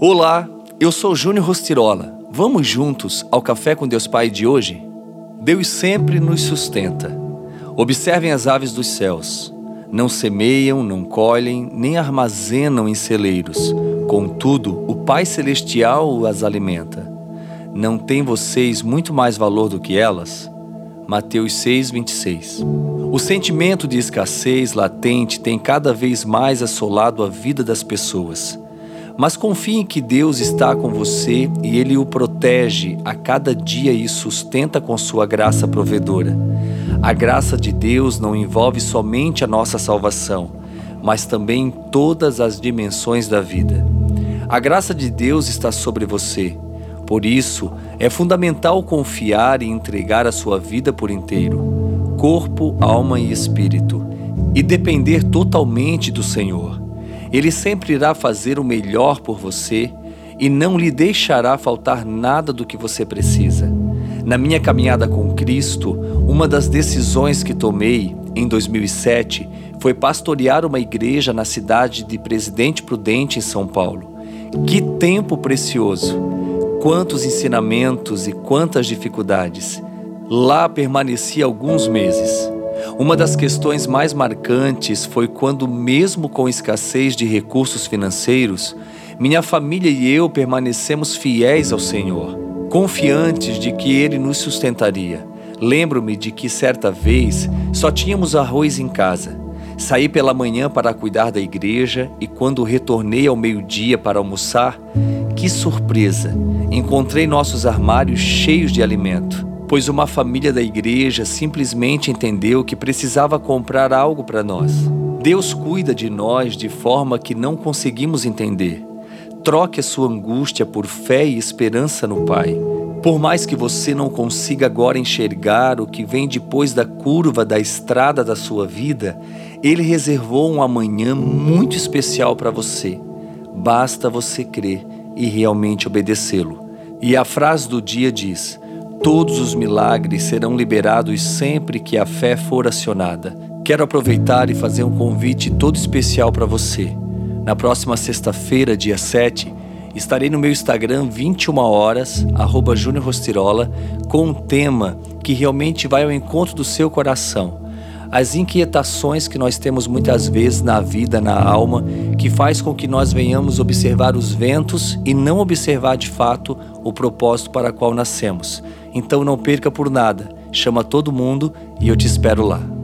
Olá, eu sou Júnior Rostirola. Vamos juntos ao Café com Deus Pai de hoje? Deus sempre nos sustenta. Observem as aves dos céus. Não semeiam, não colhem, nem armazenam em celeiros. Contudo, o Pai Celestial as alimenta. Não tem vocês muito mais valor do que elas? Mateus 6, 26. O sentimento de escassez latente tem cada vez mais assolado a vida das pessoas. Mas confie em que Deus está com você e Ele o protege a cada dia e sustenta com sua graça provedora. A graça de Deus não envolve somente a nossa salvação, mas também todas as dimensões da vida. A graça de Deus está sobre você. Por isso, é fundamental confiar e entregar a sua vida por inteiro, corpo, alma e espírito, e depender totalmente do Senhor. Ele sempre irá fazer o melhor por você e não lhe deixará faltar nada do que você precisa. Na minha caminhada com Cristo, uma das decisões que tomei em 2007 foi pastorear uma igreja na cidade de Presidente Prudente, em São Paulo. Que tempo precioso! Quantos ensinamentos e quantas dificuldades! Lá permaneci alguns meses. Uma das questões mais marcantes foi quando, mesmo com escassez de recursos financeiros, minha família e eu permanecemos fiéis ao Senhor, confiantes de que Ele nos sustentaria. Lembro-me de que certa vez só tínhamos arroz em casa. Saí pela manhã para cuidar da igreja e quando retornei ao meio-dia para almoçar, que surpresa! Encontrei nossos armários cheios de alimento pois uma família da igreja simplesmente entendeu que precisava comprar algo para nós. Deus cuida de nós de forma que não conseguimos entender. Troque a sua angústia por fé e esperança no Pai. Por mais que você não consiga agora enxergar o que vem depois da curva da estrada da sua vida, Ele reservou um amanhã muito especial para você. Basta você crer e realmente obedecê-lo. E a frase do dia diz: Todos os milagres serão liberados sempre que a fé for acionada. Quero aproveitar e fazer um convite todo especial para você. Na próxima sexta-feira, dia 7, estarei no meu Instagram 21 horas, arroba com um tema que realmente vai ao encontro do seu coração as inquietações que nós temos muitas vezes na vida, na alma, que faz com que nós venhamos observar os ventos e não observar de fato o propósito para qual nascemos. Então não perca por nada, chama todo mundo e eu te espero lá.